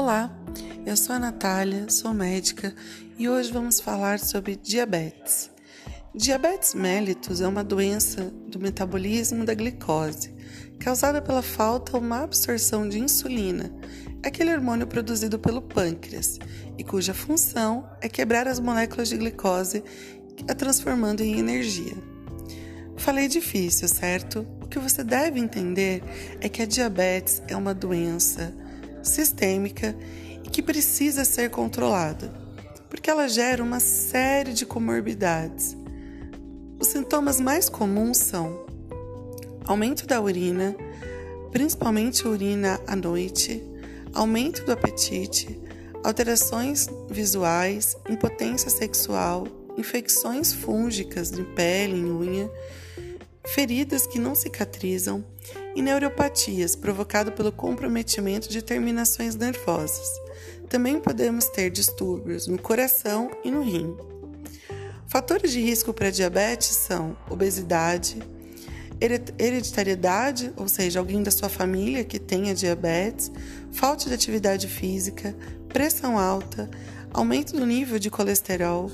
Olá, eu sou a Natália, sou médica e hoje vamos falar sobre diabetes. Diabetes mellitus é uma doença do metabolismo da glicose, causada pela falta ou má absorção de insulina, aquele hormônio produzido pelo pâncreas, e cuja função é quebrar as moléculas de glicose, a transformando em energia. Falei difícil, certo? O que você deve entender é que a diabetes é uma doença sistêmica e que precisa ser controlada, porque ela gera uma série de comorbidades. Os sintomas mais comuns são aumento da urina, principalmente urina à noite, aumento do apetite, alterações visuais, impotência sexual, infecções fúngicas de pele, em unha, feridas que não cicatrizam e neuropatias provocado pelo comprometimento de terminações nervosas. Também podemos ter distúrbios no coração e no rim. Fatores de risco para diabetes são obesidade, hereditariedade, ou seja, alguém da sua família que tenha diabetes, falta de atividade física, pressão alta, aumento do nível de colesterol,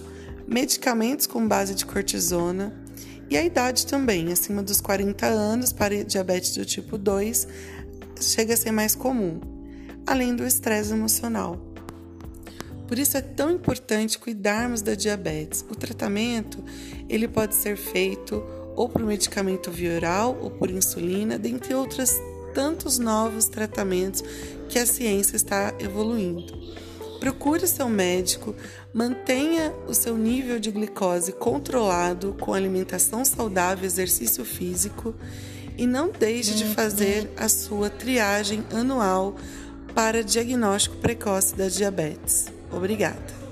medicamentos com base de cortisona, e a idade também, acima dos 40 anos, para diabetes do tipo 2, chega a ser mais comum, além do estresse emocional. Por isso é tão importante cuidarmos da diabetes. O tratamento ele pode ser feito ou por medicamento via oral ou por insulina, dentre outros tantos novos tratamentos que a ciência está evoluindo. Procure seu médico, mantenha o seu nível de glicose controlado com alimentação saudável, exercício físico e não deixe de fazer a sua triagem anual para diagnóstico precoce da diabetes. Obrigada.